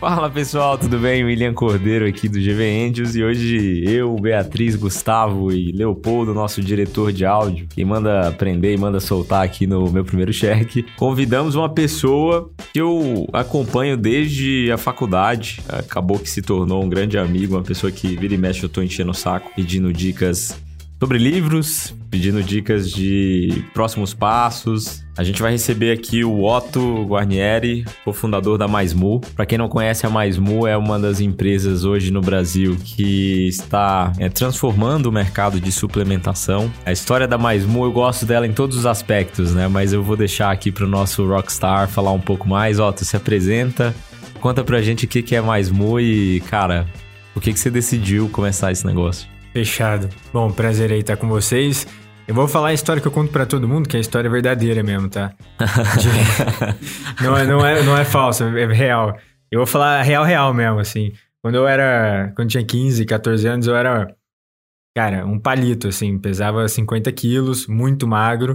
Fala pessoal, tudo bem? William Cordeiro aqui do GV Angels e hoje eu, Beatriz, Gustavo e Leopoldo, nosso diretor de áudio, que manda aprender e manda soltar aqui no meu primeiro cheque, convidamos uma pessoa que eu acompanho desde a faculdade, acabou que se tornou um grande amigo, uma pessoa que vira e mexe eu tô enchendo o saco pedindo dicas sobre livros, pedindo dicas de próximos passos. A gente vai receber aqui o Otto Guarnieri, cofundador da MaisMu. Para quem não conhece, a MaisMu é uma das empresas hoje no Brasil que está é, transformando o mercado de suplementação. A história da MaisMu, eu gosto dela em todos os aspectos, né? Mas eu vou deixar aqui para o nosso Rockstar falar um pouco mais. Otto, se apresenta, conta pra gente o que é MaisMu e, cara, por que, que você decidiu começar esse negócio? Fechado. Bom, prazer aí estar com vocês. Eu vou falar a história que eu conto para todo mundo, que é a história verdadeira mesmo, tá? De... não, é, não, é, não é falsa, é real. Eu vou falar real, real mesmo, assim. Quando eu era. Quando eu tinha 15, 14 anos, eu era. Cara, um palito, assim. Pesava 50 quilos, muito magro.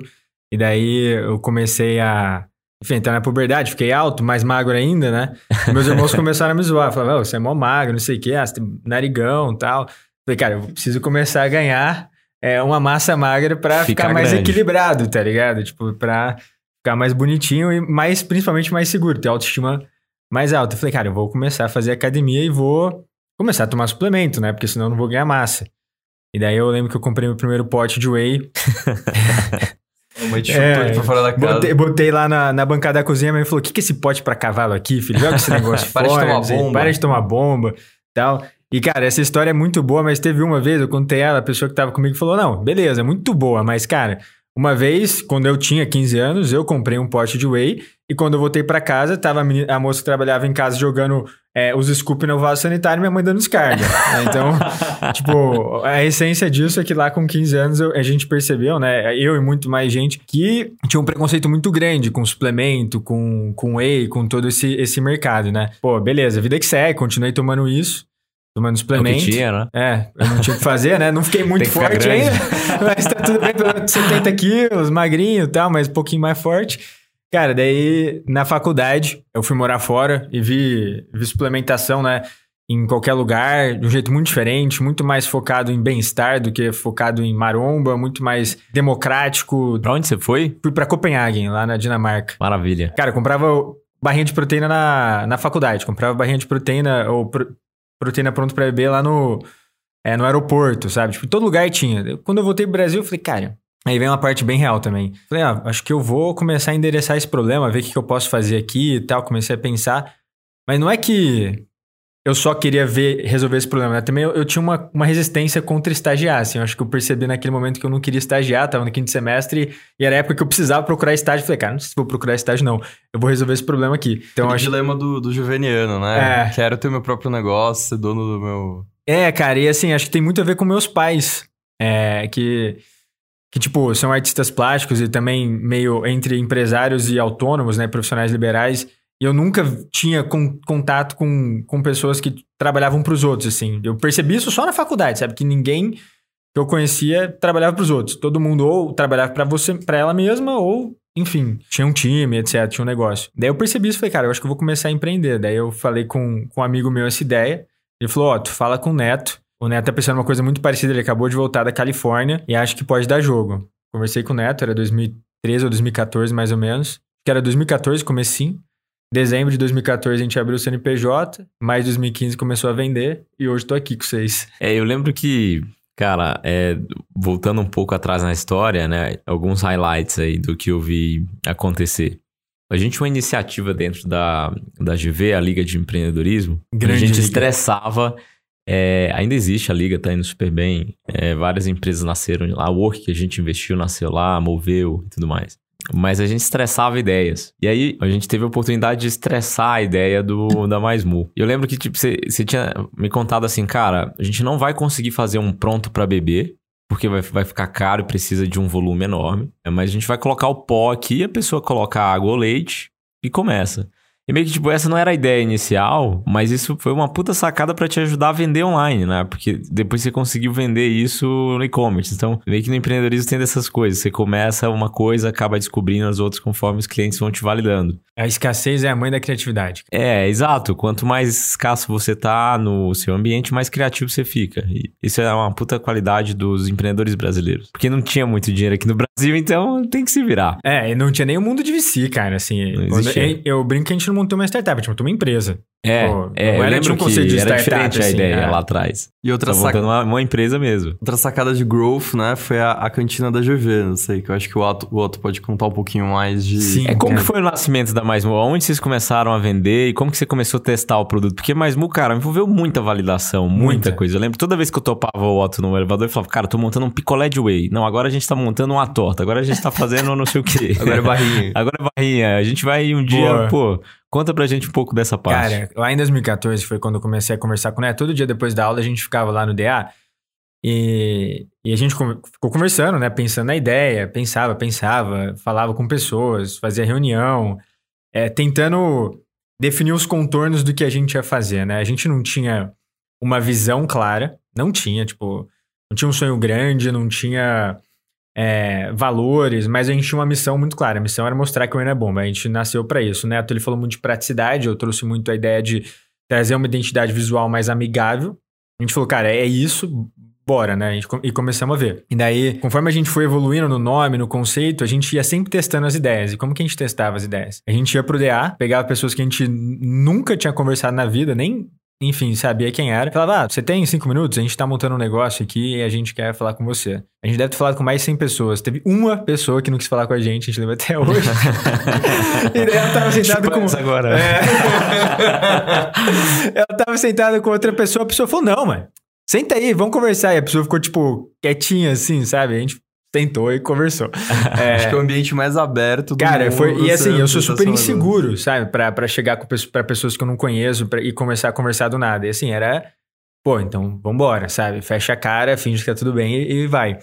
E daí eu comecei a. Enfim, entrar na puberdade, fiquei alto, mais magro ainda, né? E meus irmãos começaram a me zoar. Falavam, oh, você é mó magro, não sei o quê, ah, você tem narigão e tal. Falei, cara, eu preciso começar a ganhar é, uma massa magra para ficar mais grande. equilibrado, tá ligado? Tipo, pra ficar mais bonitinho e mais, principalmente mais seguro, ter autoestima mais alta. Eu falei, cara, eu vou começar a fazer academia e vou começar a tomar suplemento, né? Porque senão eu não vou ganhar massa. E daí eu lembro que eu comprei meu primeiro pote de whey. é, pra fora da casa. Botei, botei lá na, na, bancada da cozinha, mas ele falou: o que, que é esse pote para cavalo aqui, filho? Joga esse negócio para fora. De tomar bomba. Para de tomar bomba. Tal. E, cara, essa história é muito boa, mas teve uma vez, eu contei ela, a pessoa que tava comigo falou: não, beleza, é muito boa, mas, cara, uma vez, quando eu tinha 15 anos, eu comprei um pote de whey e quando eu voltei para casa, tava a, menina, a, moça que trabalhava em casa jogando é, os scoop no vaso sanitário e minha mãe dando descarga. Então, tipo, a essência disso é que lá com 15 anos eu, a gente percebeu, né? Eu e muito mais gente, que tinha um preconceito muito grande com suplemento, com, com whey, com todo esse, esse mercado, né? Pô, beleza, vida que segue, continuei tomando isso tomando suplemento. É o que tinha, né? É, eu não tinha o que fazer, né? Não fiquei muito forte ainda, mas tá tudo bem, pelo 70 quilos, magrinho e tal, mas um pouquinho mais forte. Cara, daí na faculdade eu fui morar fora e vi, vi suplementação, né? Em qualquer lugar, de um jeito muito diferente, muito mais focado em bem-estar do que focado em maromba, muito mais democrático. Pra onde você foi? Fui para Copenhagen, lá na Dinamarca. Maravilha. Cara, comprava barrinha de proteína na, na faculdade, comprava barrinha de proteína ou pro, proteína pronto para beber lá no, é, no aeroporto, sabe? Tipo, todo lugar tinha. Quando eu voltei pro Brasil, eu falei, cara. Aí vem uma parte bem real também. Falei, ah, acho que eu vou começar a endereçar esse problema, ver o que, que eu posso fazer aqui e tal. Comecei a pensar. Mas não é que eu só queria ver resolver esse problema. Né? Também eu, eu, tinha uma, uma resistência contra estagiar. Assim. Eu acho que eu percebi naquele momento que eu não queria estagiar, tava no quinto semestre, e era a época que eu precisava procurar estágio. Falei, cara, não sei se vou procurar estágio, não. Eu vou resolver esse problema aqui. Então, o acho... dilema do, do juveniano, né? É. Quero ter meu próprio negócio, ser dono do meu. É, cara, e assim, acho que tem muito a ver com meus pais. É, que que, tipo, são artistas plásticos e também meio entre empresários e autônomos, né, profissionais liberais. Eu nunca tinha com, contato com, com pessoas que trabalhavam para os outros, assim. Eu percebi isso só na faculdade, sabe? Que ninguém que eu conhecia trabalhava para os outros. Todo mundo ou trabalhava para você, para ela mesma, ou, enfim, tinha um time, etc, tinha um negócio. Daí eu percebi isso, falei, cara, eu acho que eu vou começar a empreender. Daí eu falei com, com um amigo meu essa ideia. Ele falou, ó, oh, tu fala com o Neto. O Neto tá pensando uma coisa muito parecida, ele acabou de voltar da Califórnia e acho que pode dar jogo. Conversei com o Neto, era 2013 ou 2014 mais ou menos. Que era 2014, comecinho. Dezembro de 2014 a gente abriu o CNPJ, mais 2015 começou a vender e hoje estou aqui com vocês. É, eu lembro que, cara, é, voltando um pouco atrás na história, né, alguns highlights aí do que eu vi acontecer. A gente tinha uma iniciativa dentro da, da GV, a Liga de Empreendedorismo, Grande a gente liga. estressava. É, ainda existe a liga, tá indo super bem. É, várias empresas nasceram lá. A Work que a gente investiu nasceu lá, moveu e tudo mais. Mas a gente estressava ideias. E aí a gente teve a oportunidade de estressar a ideia do da Mais Mu. E eu lembro que, tipo, você, tinha me contado assim, cara, a gente não vai conseguir fazer um pronto para beber, porque vai, vai ficar caro e precisa de um volume enorme. Mas a gente vai colocar o pó aqui, a pessoa coloca água ou leite e começa. E meio que, tipo, essa não era a ideia inicial, mas isso foi uma puta sacada para te ajudar a vender online, né? Porque depois você conseguiu vender isso no e-commerce. Então, meio que no empreendedorismo tem dessas coisas. Você começa uma coisa, acaba descobrindo as outras conforme os clientes vão te validando. A escassez é a mãe da criatividade. É, exato. Quanto mais escasso você tá no seu ambiente, mais criativo você fica. E isso é uma puta qualidade dos empreendedores brasileiros. Porque não tinha muito dinheiro aqui no Brasil, então tem que se virar. É, e não tinha nem o mundo de VC, cara, assim. Eu, eu brinco que a gente não montou uma startup, a gente montou uma empresa. É, Pô, é, eu lembro um conceito de era diferente assim, a ideia é. lá atrás. E outra tá sac... uma, uma, empresa mesmo. Outra sacada de growth, né, foi a, a cantina da GV, não sei, que eu acho que o Otto, o Otto pode contar um pouquinho mais de... Sim. É, como é. que foi o nascimento da Mais Onde vocês começaram a vender e como que você começou a testar o produto? Porque Mais cara, envolveu muita validação, muita, muita, coisa. Eu lembro, toda vez que eu topava o Otto no elevador, eu falava, cara, tô montando um picolé de whey. Não, agora a gente tá montando uma torta, agora a gente tá fazendo não sei o quê. agora é barrinha. agora é barrinha. A gente vai um dia, Boa. pô Conta pra gente um pouco dessa parte. Cara, lá em 2014 foi quando eu comecei a conversar com o Neto. Todo dia depois da aula a gente ficava lá no DA e, e a gente ficou conversando, né? Pensando na ideia, pensava, pensava, falava com pessoas, fazia reunião, é, tentando definir os contornos do que a gente ia fazer, né? A gente não tinha uma visão clara, não tinha, tipo, não tinha um sonho grande, não tinha é, valores, mas a gente tinha uma missão muito clara. A missão era mostrar que o Eno é bom, a gente nasceu para isso. O Neto ele falou muito de praticidade, eu trouxe muito a ideia de trazer uma identidade visual mais amigável. A gente falou, cara, é isso, bora, né? E começamos a ver. E daí, conforme a gente foi evoluindo no nome, no conceito, a gente ia sempre testando as ideias. E como que a gente testava as ideias? A gente ia pro DA, pegava pessoas que a gente nunca tinha conversado na vida, nem enfim, sabia quem era. Falava, ah, você tem cinco minutos? A gente tá montando um negócio aqui e a gente quer falar com você. A gente deve ter falado com mais de 100 pessoas. Teve uma pessoa que não quis falar com a gente, a gente lembra até hoje. e daí ela tava sentada com... agora. É... ela tava sentada com outra pessoa, a pessoa falou, não, mano. Senta aí, vamos conversar. E a pessoa ficou, tipo, quietinha, assim, sabe? A gente tentou e conversou. É... Acho que é o ambiente mais aberto do Cara, mundo, foi. E assim, eu sou super inseguro, sabe? Pra, pra chegar pra pessoas que eu não conheço pra, e começar a conversar do nada. E assim, era. Pô, então vambora, sabe? Fecha a cara, finge que tá tudo bem e, e vai.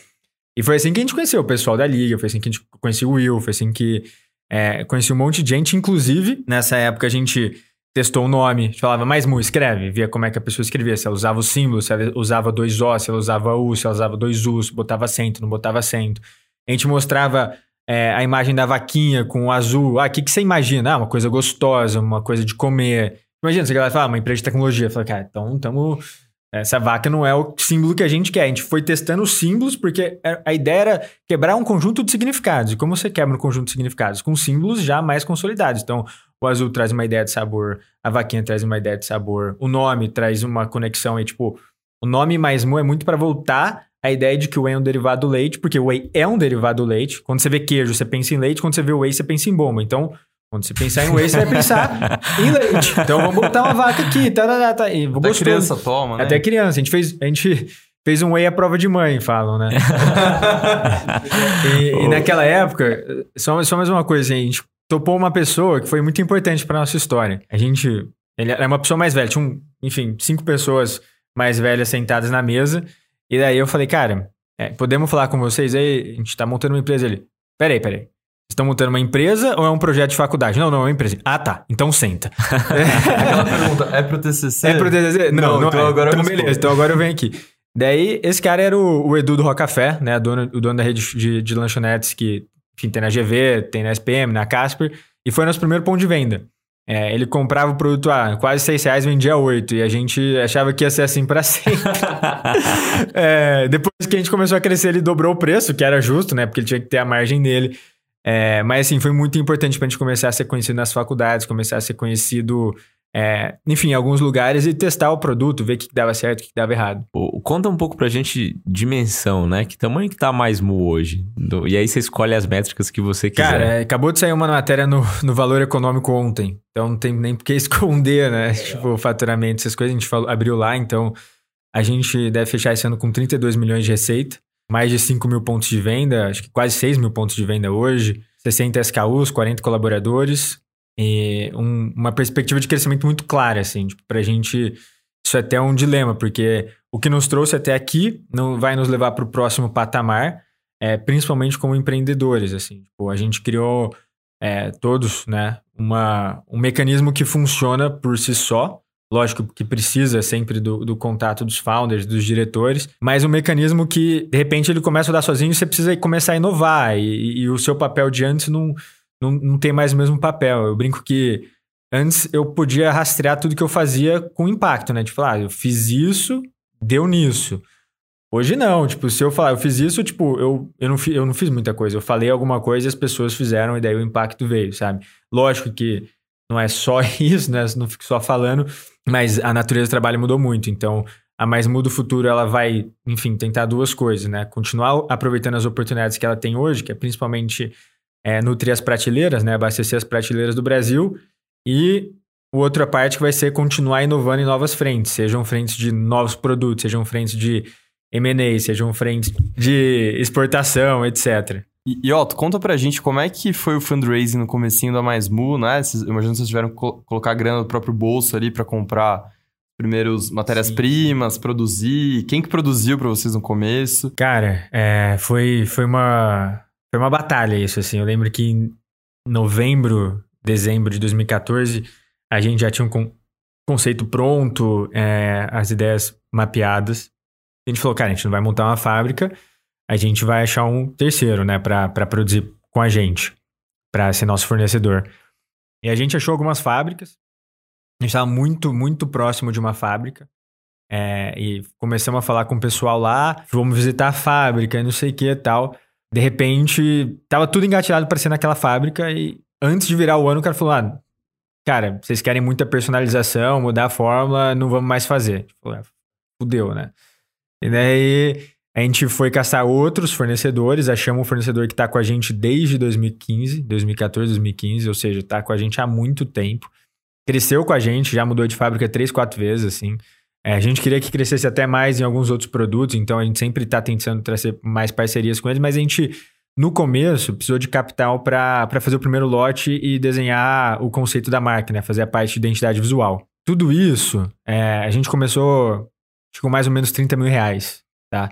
E foi assim que a gente conheceu o pessoal da liga, foi assim que a gente conheceu o Will, foi assim que é, conheci um monte de gente. Inclusive, nessa época a gente testou o nome, falava, mais mu, escreve, via como é que a pessoa escrevia, se ela usava o símbolo, se ela usava dois O, se ela usava U, se ela usava dois U's, botava acento, não botava acento. A gente mostrava é, a imagem da vaquinha com o azul. Ah, o que, que você imagina? Ah, uma coisa gostosa, uma coisa de comer. Imagina, você vai falar, ah, uma empresa de tecnologia. Fala, cara, então estamos... Essa vaca não é o símbolo que a gente quer. A gente foi testando os símbolos porque a ideia era quebrar um conjunto de significados. E como você quebra um conjunto de significados? Com símbolos já mais consolidados. Então, o azul traz uma ideia de sabor, a vaquinha traz uma ideia de sabor, o nome traz uma conexão e, tipo, o nome mais mu é muito para voltar a ideia de que o whey é um derivado do leite, porque o whey é um derivado do leite. Quando você vê queijo, você pensa em leite, quando você vê o whey, você pensa em bomba. Então, quando você pensar em whey, você vai pensar em leite. Então, vamos botar uma vaca aqui, tá, tá, tá, tá. Até gostoso. criança toma, né? Até criança. A gente fez, a gente fez um whey à prova de mãe, falam, né? e, e, naquela época, só, só mais uma coisa, a gente topou uma pessoa que foi muito importante para nossa história. A gente. Ele era uma pessoa mais velha, tinha, um, enfim, cinco pessoas mais velhas sentadas na mesa. E daí eu falei, cara, é, podemos falar com vocês aí? A gente tá montando uma empresa ali. Peraí, peraí. Estão montando uma empresa ou é um projeto de faculdade? Não, não, é uma empresa. Ah, tá. Então senta. Aquela pergunta, é pro TCC? É pro TCC? Não, não, então é. agora então, beleza, então agora eu venho aqui. Daí, esse cara era o, o Edu do Rocafé, né? Dono, o dono da rede de, de lanchonetes que enfim, tem na GV, tem na SPM, na Casper, e foi nosso primeiro ponto de venda. É, ele comprava o produto a quase 6 reais, vendia 8, e a gente achava que ia ser assim para sempre. é, depois que a gente começou a crescer, ele dobrou o preço, que era justo, né? Porque ele tinha que ter a margem dele. É, mas assim, foi muito importante pra gente começar a ser conhecido nas faculdades, começar a ser conhecido é, enfim, em alguns lugares e testar o produto, ver o que dava certo, o que dava errado. Conta um pouco pra gente dimensão, né? Que tamanho que tá mais Mu hoje? Do, e aí você escolhe as métricas que você quiser. Cara, é, acabou de sair uma matéria no, no Valor Econômico ontem. Então não tem nem por que esconder, né? Tipo, faturamento, essas coisas a gente falou, abriu lá. Então a gente deve fechar esse ano com 32 milhões de receita, mais de 5 mil pontos de venda, acho que quase 6 mil pontos de venda hoje, 60 SKUs, 40 colaboradores e um, uma perspectiva de crescimento muito clara, assim, tipo, pra gente isso é até um dilema, porque o que nos trouxe até aqui não vai nos levar para o próximo patamar, é, principalmente como empreendedores, assim, tipo, a gente criou é, todos, né? Uma, um mecanismo que funciona por si só. Lógico que precisa sempre do, do contato dos founders, dos diretores, mas um mecanismo que, de repente, ele começa a dar sozinho você precisa começar a inovar. E, e o seu papel de antes não, não, não tem mais o mesmo papel. Eu brinco que antes eu podia rastrear tudo que eu fazia com impacto, né? Tipo, ah, eu fiz isso, deu nisso. Hoje não, tipo, se eu falar, eu fiz isso, tipo, eu, eu, não, eu não fiz muita coisa. Eu falei alguma coisa e as pessoas fizeram e daí o impacto veio, sabe? Lógico que não é só isso, né? Não fico só falando, mas a natureza do trabalho mudou muito. Então, a Mais Muda o Futuro, ela vai, enfim, tentar duas coisas, né? Continuar aproveitando as oportunidades que ela tem hoje, que é principalmente é, nutrir as prateleiras, né? Abastecer as prateleiras do Brasil. E outra parte que vai ser continuar inovando em novas frentes, sejam frentes de novos produtos, sejam frentes de M&A, sejam frentes de exportação, etc. E, e Otto, conta pra gente como é que foi o fundraising no comecinho da Mais Mu, né? Vocês, imagino que vocês tiveram que colocar grana do próprio bolso ali para comprar primeiros matérias-primas, produzir. Quem que produziu para vocês no começo? Cara, é, foi, foi, uma, foi uma batalha isso, assim. Eu lembro que em novembro, dezembro de 2014, a gente já tinha um conceito pronto, é, as ideias mapeadas. A gente falou, cara, a gente não vai montar uma fábrica, a gente vai achar um terceiro, né, para produzir com a gente, para ser nosso fornecedor. E a gente achou algumas fábricas, a gente estava muito, muito próximo de uma fábrica. É, e começamos a falar com o pessoal lá, vamos visitar a fábrica e não sei o que e tal. De repente, tava tudo engatilhado para ser naquela fábrica e antes de virar o ano, o cara falou: ah, cara, vocês querem muita personalização, mudar a fórmula, não vamos mais fazer. Tipo, fudeu, né? E daí a gente foi caçar outros fornecedores, achamos um fornecedor que está com a gente desde 2015, 2014, 2015, ou seja, está com a gente há muito tempo. Cresceu com a gente, já mudou de fábrica três, quatro vezes, assim. É, a gente queria que crescesse até mais em alguns outros produtos, então a gente sempre está tentando trazer mais parcerias com eles, mas a gente, no começo, precisou de capital para fazer o primeiro lote e desenhar o conceito da marca, né? Fazer a parte de identidade visual. Tudo isso, é, a gente começou com mais ou menos 30 mil reais, tá?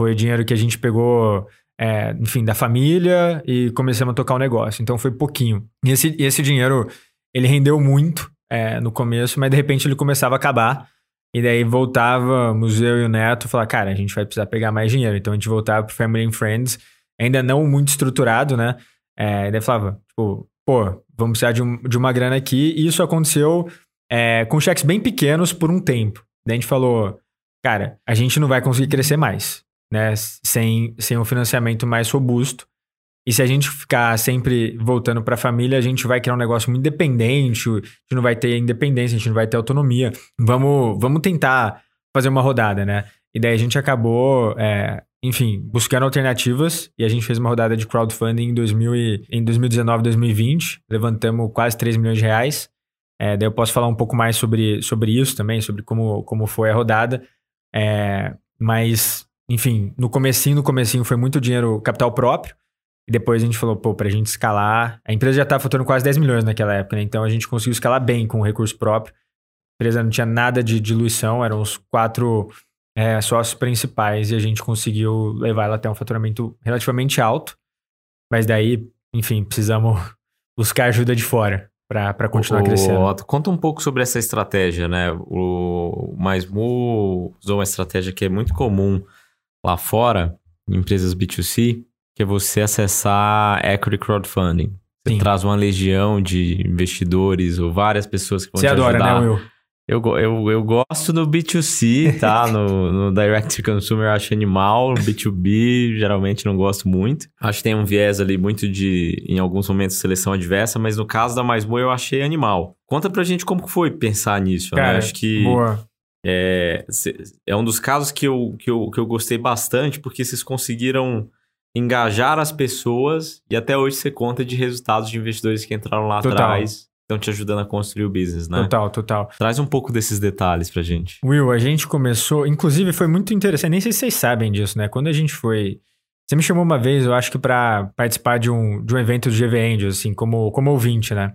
Foi dinheiro que a gente pegou, é, enfim, da família e começamos a tocar o negócio. Então foi pouquinho. E esse, esse dinheiro, ele rendeu muito é, no começo, mas de repente ele começava a acabar. E daí voltava, museu e o Neto, falar, cara, a gente vai precisar pegar mais dinheiro. Então a gente voltava pro Family and Friends, ainda não muito estruturado, né? É, e daí falava, tipo, pô, vamos precisar de, um, de uma grana aqui. E isso aconteceu é, com cheques bem pequenos por um tempo. Daí a gente falou, cara, a gente não vai conseguir crescer mais né? Sem, sem um financiamento mais robusto. E se a gente ficar sempre voltando para a família, a gente vai criar um negócio muito independente, a gente não vai ter independência, a gente não vai ter autonomia. Vamos, vamos tentar fazer uma rodada, né? E daí a gente acabou, é, enfim, buscando alternativas e a gente fez uma rodada de crowdfunding em, 2000 e, em 2019, 2020. Levantamos quase 3 milhões de reais. É, daí eu posso falar um pouco mais sobre, sobre isso também, sobre como, como foi a rodada. É, mas enfim, no comecinho, no comecinho foi muito dinheiro capital próprio. E depois a gente falou, pô, pra gente escalar. A empresa já estava faturando quase 10 milhões naquela época, né? Então a gente conseguiu escalar bem com recurso próprio. A empresa não tinha nada de diluição, eram os quatro é, sócios principais e a gente conseguiu levar ela até um faturamento relativamente alto. Mas daí, enfim, precisamos buscar ajuda de fora para continuar o, crescendo. Otto, conta um pouco sobre essa estratégia, né? O MySmu usou uma estratégia que é muito comum lá fora, em empresas B2C, que é você acessar equity crowdfunding. Você Sim. traz uma legião de investidores ou várias pessoas que vão você te adora, ajudar. Né, Will? Eu, eu, eu gosto no B2C, tá? no, no Direct to Consumer eu acho animal. B2B, geralmente não gosto muito. Acho que tem um viés ali muito de, em alguns momentos, seleção adversa, mas no caso da Mais Boa eu achei animal. Conta pra gente como foi pensar nisso, né? Cara, né? Acho que boa. É, é um dos casos que eu, que, eu, que eu gostei bastante, porque vocês conseguiram engajar as pessoas e até hoje você conta de resultados de investidores que entraram lá total. atrás, estão te ajudando a construir o business, né? Total, total. Traz um pouco desses detalhes pra gente. Will, a gente começou, inclusive foi muito interessante, nem sei se vocês sabem disso, né? Quando a gente foi. Você me chamou uma vez, eu acho que para participar de um, de um evento do GV Angels, assim, como, como ouvinte, né?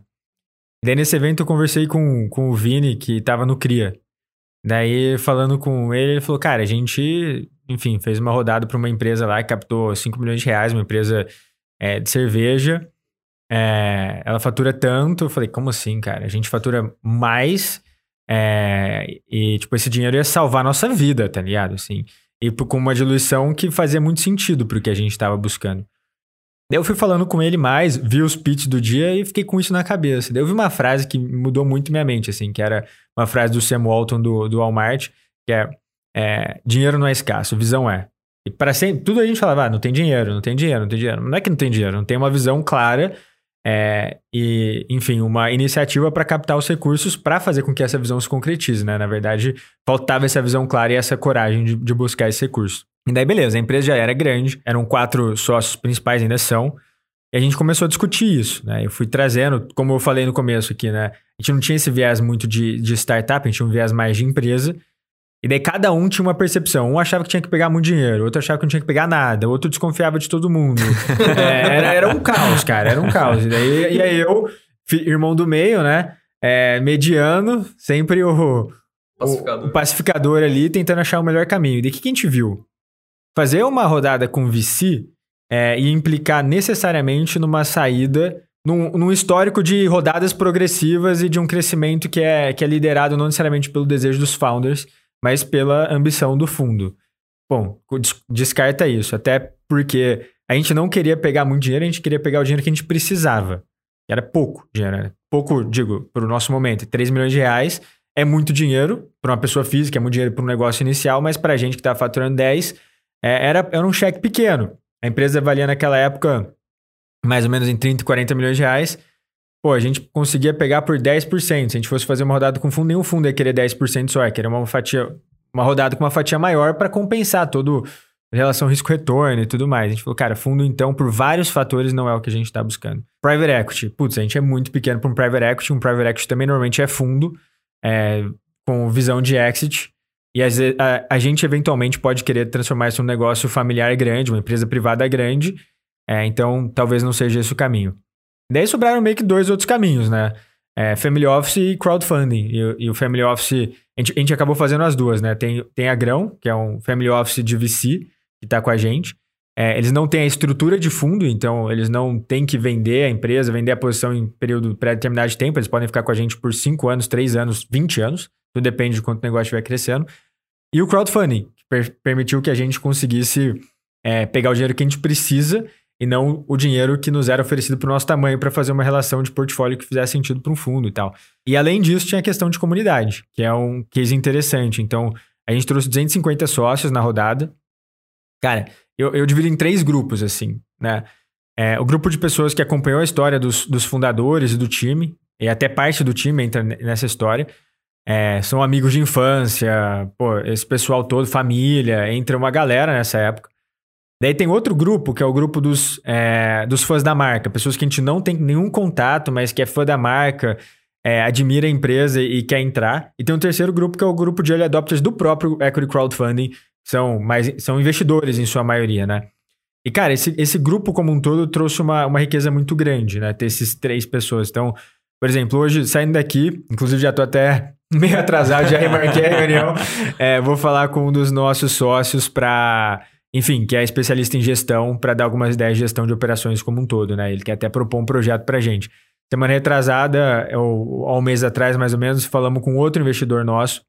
E daí nesse evento eu conversei com, com o Vini, que tava no CRIA. Daí, falando com ele, ele falou: Cara, a gente, enfim, fez uma rodada para uma empresa lá que captou 5 milhões de reais, uma empresa é, de cerveja. é, ela fatura tanto. Eu falei, como assim, cara? A gente fatura mais é, e, tipo, esse dinheiro ia salvar a nossa vida, tá ligado? Assim, e com uma diluição que fazia muito sentido pro que a gente estava buscando. Daí eu fui falando com ele mais, vi os pitches do dia e fiquei com isso na cabeça. Daí eu vi uma frase que mudou muito minha mente, assim, que era uma frase do Sam Walton do, do Walmart, que é, é dinheiro não é escasso, visão é. E para sempre, tudo a gente falava, ah, não tem dinheiro, não tem dinheiro, não tem dinheiro. Não é que não tem dinheiro, não tem uma visão clara é, e, enfim, uma iniciativa para captar os recursos para fazer com que essa visão se concretize, né? Na verdade, faltava essa visão clara e essa coragem de, de buscar esse recurso. E daí, beleza, a empresa já era grande, eram quatro sócios principais, ainda são, e a gente começou a discutir isso, né? Eu fui trazendo, como eu falei no começo aqui, né? A gente não tinha esse viés muito de, de startup, a gente tinha um viés mais de empresa. E daí cada um tinha uma percepção. Um achava que tinha que pegar muito dinheiro, outro achava que não tinha que pegar nada, outro desconfiava de todo mundo. é, era, era um caos, cara, era um caos. E, daí, e aí eu, irmão do meio, né? É, mediano, sempre o, pacificador. o, pacificador ali, tentando achar o melhor caminho. E daí o que, que a gente viu? Fazer uma rodada com VC é, e implicar necessariamente numa saída num, num, histórico de rodadas progressivas e de um crescimento que é, que é liderado não necessariamente pelo desejo dos founders, mas pela ambição do fundo. Bom, descarta isso, até porque a gente não queria pegar muito dinheiro, a gente queria pegar o dinheiro que a gente precisava. Era pouco dinheiro, né? pouco, digo, para o nosso momento. 3 milhões de reais é muito dinheiro para uma pessoa física, é muito dinheiro para um negócio inicial, mas para a gente que estava faturando 10, é, era, era um cheque pequeno. A empresa valia naquela época mais ou menos em 30, 40 milhões de reais pô, a gente conseguia pegar por 10%. Se a gente fosse fazer uma rodada com fundo, nenhum fundo ia querer 10% só, ia querer uma fatia, uma rodada com uma fatia maior para compensar todo relação risco-retorno e tudo mais. A gente falou, cara, fundo então, por vários fatores, não é o que a gente está buscando. Private equity, putz, a gente é muito pequeno para um private equity. Um private equity também normalmente é fundo, é, com visão de exit. E a, a, a, gente eventualmente pode querer transformar isso num negócio familiar grande, uma empresa privada grande. É, então, talvez não seja esse o caminho. Daí sobraram meio que dois outros caminhos, né? É, family Office e crowdfunding. E, e, o Family Office, a gente, a gente acabou fazendo as duas, né? Tem, tem a Grão, que é um Family Office de VC, que está com a gente. É, eles não têm a estrutura de fundo, então eles não têm que vender a empresa, vender a posição em período pré-determinado de tempo. Eles podem ficar com a gente por 5 anos, 3 anos, 20 anos. Tudo depende de quanto o negócio estiver crescendo. E o crowdfunding, que per permitiu que a gente conseguisse é, pegar o dinheiro que a gente precisa e não o dinheiro que nos era oferecido para o nosso tamanho para fazer uma relação de portfólio que fizesse sentido para um fundo e tal. E além disso, tinha a questão de comunidade, que é um case interessante. Então, a gente trouxe 250 sócios na rodada. Cara, eu, eu divido em três grupos, assim, né? É, o grupo de pessoas que acompanhou a história dos, dos fundadores e do time, e até parte do time entra nessa história. É, são amigos de infância, pô, esse pessoal todo, família, entra uma galera nessa época. Daí tem outro grupo, que é o grupo dos, é, dos fãs da marca. Pessoas que a gente não tem nenhum contato, mas que é fã da marca, é, admira a empresa e quer entrar. E tem um terceiro grupo, que é o grupo de early adopters do próprio Equity Crowdfunding. São, mais, são investidores em sua maioria, né? E, cara, esse, esse grupo como um todo trouxe uma, uma riqueza muito grande, né? Ter esses três pessoas. Então, por exemplo, hoje, saindo daqui, inclusive já tô até meio atrasado, já remarquei a reunião. É, vou falar com um dos nossos sócios para enfim, que é especialista em gestão, para dar algumas ideias de gestão de operações como um todo, né? Ele quer até propor um projeto para gente. Semana retrasada, ou há um mês atrás mais ou menos, falamos com outro investidor nosso,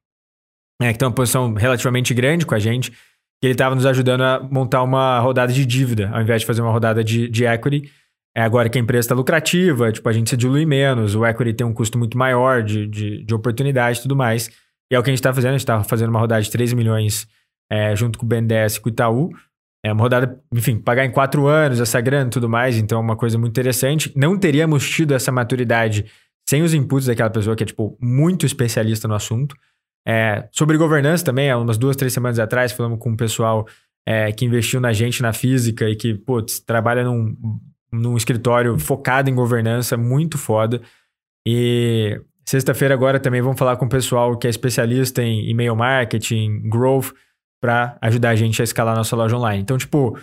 né, que tem uma posição relativamente grande com a gente, que ele estava nos ajudando a montar uma rodada de dívida, ao invés de fazer uma rodada de, de equity. É agora que a empresa está lucrativa, tipo, a gente se dilui menos, o equity tem um custo muito maior de, de, de oportunidade e tudo mais. E é o que a gente está fazendo, a gente está fazendo uma rodada de 3 milhões é, junto com o BNDES e com o Itaú. É uma rodada, enfim, pagar em quatro anos essa grana e tudo mais, então é uma coisa muito interessante. Não teríamos tido essa maturidade sem os inputs daquela pessoa que é, tipo, muito especialista no assunto. É, sobre governança também, há umas duas, três semanas atrás, falamos com um pessoal é, que investiu na gente na física e que, putz, trabalha num, num escritório focado em governança, muito foda. E sexta-feira agora também vamos falar com o pessoal que é especialista em e-mail marketing, growth, para ajudar a gente a escalar nossa loja online. Então, tipo,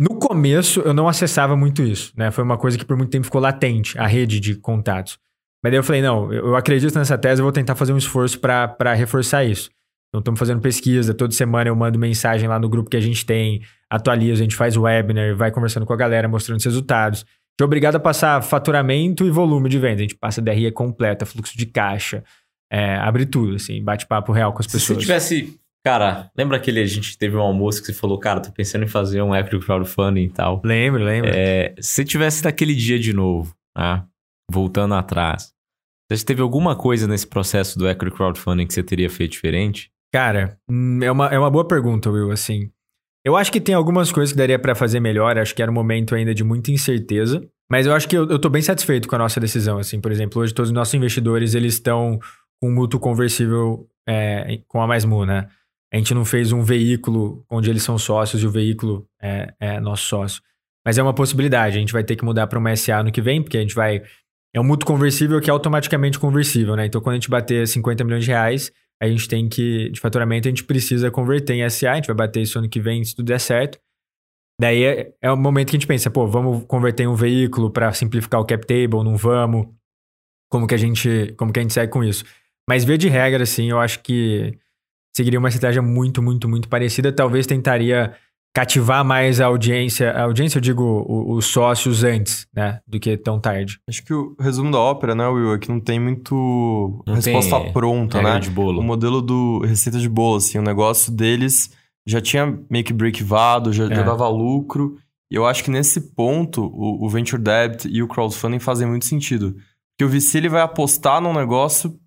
no começo eu não acessava muito isso, né? Foi uma coisa que por muito tempo ficou latente, a rede de contatos. Mas daí eu falei, não, eu acredito nessa tese, eu vou tentar fazer um esforço para reforçar isso. Então, estamos fazendo pesquisa, toda semana eu mando mensagem lá no grupo que a gente tem, atualizo, a gente faz webinar, vai conversando com a galera, mostrando os resultados. é obrigado a passar faturamento e volume de venda. A gente passa DRE completa, fluxo de caixa, é, abre tudo, assim, bate papo real com as pessoas. Se você tivesse. Cara, lembra aquele a gente teve um almoço que você falou, cara, tô pensando em fazer um app de crowdfunding e tal. Lembro, lembro. É, se tivesse naquele dia de novo, né? Voltando atrás. Você teve alguma coisa nesse processo do equity crowdfunding que você teria feito diferente? Cara, hum, é uma, é uma boa pergunta, Will, assim. Eu acho que tem algumas coisas que daria para fazer melhor, acho que era um momento ainda de muita incerteza, mas eu acho que eu, eu tô bem satisfeito com a nossa decisão, assim, por exemplo, hoje todos os nossos investidores, eles estão com um mútuo conversível é, com a MaisMu, né? A gente não fez um veículo onde eles são sócios e o veículo é, é nosso sócio. Mas é uma possibilidade, a gente vai ter que mudar para uma SA no que vem, porque a gente vai... É um mútuo conversível que é automaticamente conversível, né? Então, quando a gente bater 50 milhões de reais, a gente tem que, de faturamento, a gente precisa converter em SA, a gente vai bater isso ano que vem, se tudo der certo. Daí é, é o momento que a gente pensa, pô, vamos converter em um veículo para simplificar o cap table, não vamos? Como que a gente, como que a gente segue com isso? Mas via de regra, assim, eu acho que seguiria uma estratégia muito, muito, muito parecida. Talvez tentaria cativar mais a audiência, a audiência eu digo os sócios antes, né, do que tão tarde. Acho que o resumo da ópera, né, Will, é que não tem muito não resposta tem pronta, né? de bolo. O modelo do receita de bolo, assim, o negócio deles já tinha meio que breakivado, já, é. já dava lucro. E eu acho que nesse ponto o, o venture debt e o crowdfunding fazem muito sentido. Porque o VC ele vai apostar num negócio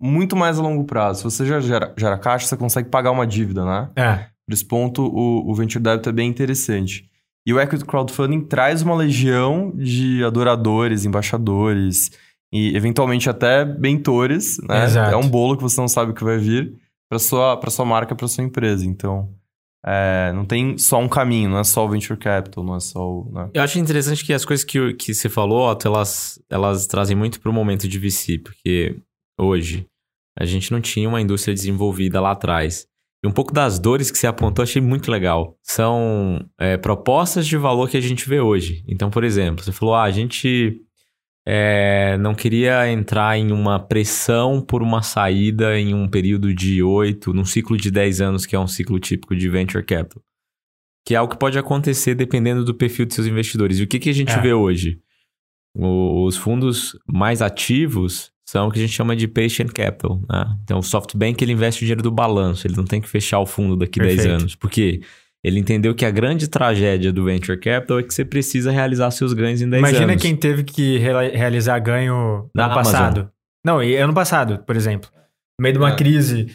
muito mais a longo prazo. Se você já gera, gera caixa, você consegue pagar uma dívida, né? É. Por esse ponto, o, o Venture Debt é bem interessante. E o Equity Crowdfunding traz uma legião de adoradores, embaixadores e, eventualmente, até mentores, né? É um bolo que você não sabe o que vai vir para sua, sua marca, para sua empresa. Então, é, não tem só um caminho, não é só o venture capital, não é só o. Né? Eu acho interessante que as coisas que, que você falou, Otto, elas, elas trazem muito para o momento de VC, porque hoje a gente não tinha uma indústria desenvolvida lá atrás. E um pouco das dores que você apontou, achei muito legal. São é, propostas de valor que a gente vê hoje. Então, por exemplo, você falou, ah, a gente é, não queria entrar em uma pressão por uma saída em um período de oito, num ciclo de dez anos, que é um ciclo típico de venture capital. Que é algo que pode acontecer dependendo do perfil de seus investidores. E o que, que a gente é. vê hoje? O, os fundos mais ativos são o que a gente chama de patient capital. Né? Então, o SoftBank ele investe o dinheiro do balanço, ele não tem que fechar o fundo daqui Perfeito. 10 anos. Porque ele entendeu que a grande tragédia do venture capital é que você precisa realizar seus ganhos em 10 Imagina anos. Imagina quem teve que realizar ganho no ano passado. Não, e ano passado, por exemplo. No meio de uma é. crise,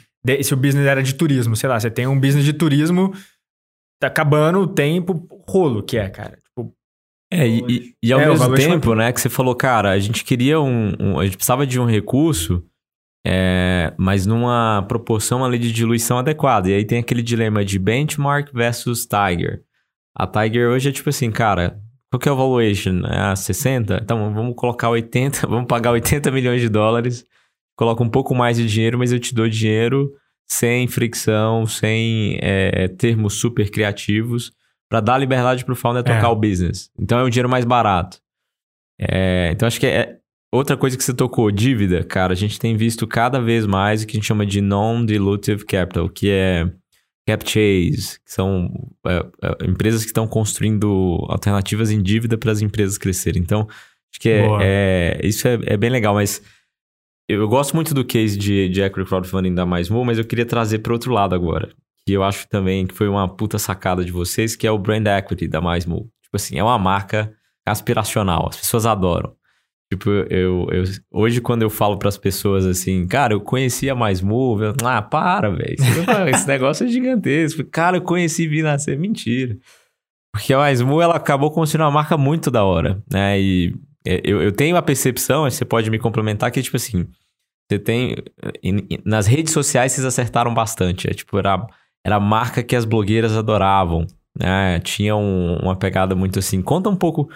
se o business era de turismo, sei lá, você tem um business de turismo, tá acabando o tempo, rolo que é, cara. É, e, e, ao é, mesmo tempo, né, que você falou, cara, a gente queria um, um A gente precisava de um recurso, é, mas numa proporção ali de diluição adequada. E aí tem aquele dilema de benchmark versus Tiger. A Tiger hoje é tipo assim, cara, qual que é o valuation? É a 60? Então vamos colocar 80, vamos pagar 80 milhões de dólares, coloca um pouco mais de dinheiro, mas eu te dou dinheiro sem fricção, sem é, termos super criativos para dar liberdade para o founder tocar é. o business. Então é um dinheiro mais barato. É, então acho que é outra coisa que você tocou, dívida, cara. A gente tem visto cada vez mais o que a gente chama de non-dilutive capital, que é cap chase, que são é, é empresas que estão construindo alternativas em dívida para as empresas crescerem. Então acho que é, é isso é, é, bem legal, mas eu gosto muito do case de, de equity crowdfunding da MySmall, mas eu queria trazer para outro lado agora que eu acho também que foi uma puta sacada de vocês, que é o brand equity da MySmall. Tipo assim, é uma marca aspiracional, as pessoas adoram. Tipo, eu, eu hoje quando eu falo para as pessoas assim, cara, eu conheci a Mais Move, ah, para, velho, esse negócio é gigantesco. Cara, eu conheci vi nascer, mentira. Porque a Mais Move, ela acabou construindo uma marca muito da hora, né? E é, eu, eu tenho a percepção, você pode me complementar, que tipo assim, você tem nas redes sociais vocês acertaram bastante, é tipo, era era a marca que as blogueiras adoravam, né? Tinha um, uma pegada muito assim. Conta um pouco o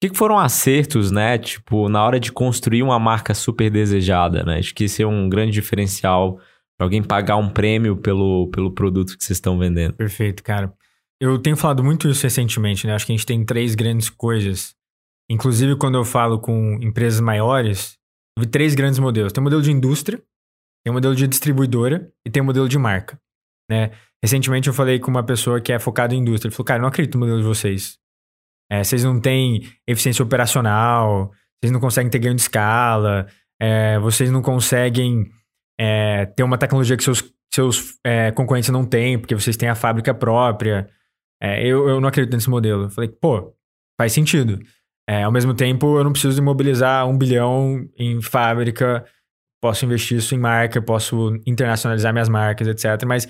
que, que foram acertos, né? Tipo, na hora de construir uma marca super desejada, né? Acho que esse é um grande diferencial para alguém pagar um prêmio pelo, pelo produto que vocês estão vendendo. Perfeito, cara. Eu tenho falado muito isso recentemente, né? Acho que a gente tem três grandes coisas. Inclusive, quando eu falo com empresas maiores, eu vi três grandes modelos. Tem o modelo de indústria, tem o modelo de distribuidora e tem o modelo de marca, né? Recentemente eu falei com uma pessoa que é focada em indústria. Ele falou, cara, eu não acredito no modelo de vocês. é, vocês não têm eficiência operacional, vocês não conseguem ter ganho de escala, é, vocês não conseguem é, ter uma tecnologia que seus, seus é, concorrentes não têm, porque vocês têm a fábrica própria. É, eu, eu não acredito nesse modelo. Eu falei, pô, faz sentido. É, ao mesmo tempo, eu não preciso imobilizar um bilhão em fábrica, posso investir isso em marca, posso internacionalizar minhas marcas, etc. Mas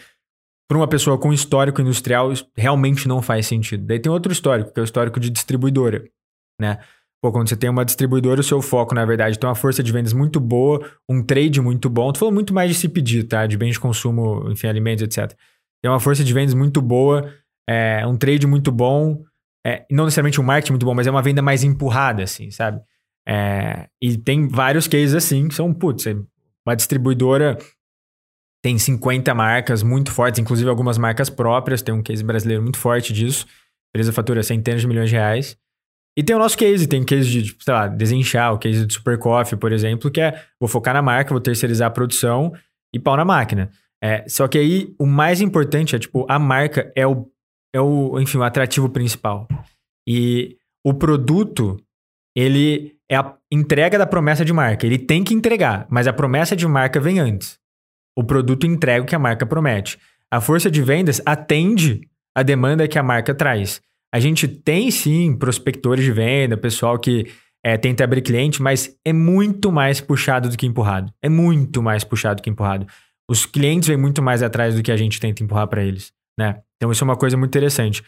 para uma pessoa com histórico industrial, realmente não faz sentido. Daí tem outro histórico, que é o histórico de distribuidora, né? Pô, quando você tem uma distribuidora, o seu foco, na verdade, tem uma força de vendas muito boa, um trade muito bom. Tu falou muito mais de se pedir, tá? De bens de consumo, enfim, alimentos, etc. Tem uma força de vendas muito boa, é, um trade muito bom, é, não necessariamente um marketing muito bom, mas é uma venda mais empurrada, assim, sabe? É, e tem vários cases assim, que são, putz, é uma distribuidora tem 50 marcas muito fortes, inclusive algumas marcas próprias, tem um case brasileiro muito forte disso. A empresa fatura centenas de milhões de reais. E tem o nosso case, tem case de, tipo, sei lá, desenchar, o case de Super Coffee, por exemplo, que é vou focar na marca, vou terceirizar a produção e pau na máquina. É, só que aí o mais importante é, tipo, a marca é o é o, enfim, o atrativo principal. E o produto, ele é a entrega da promessa de marca. Ele tem que entregar, mas a promessa de marca vem antes. O produto entrega o que a marca promete. A força de vendas atende a demanda que a marca traz. A gente tem sim prospectores de venda, pessoal que é, tenta abrir cliente, mas é muito mais puxado do que empurrado. É muito mais puxado do que empurrado. Os clientes vêm muito mais atrás do que a gente tenta empurrar para eles, né? Então isso é uma coisa muito interessante.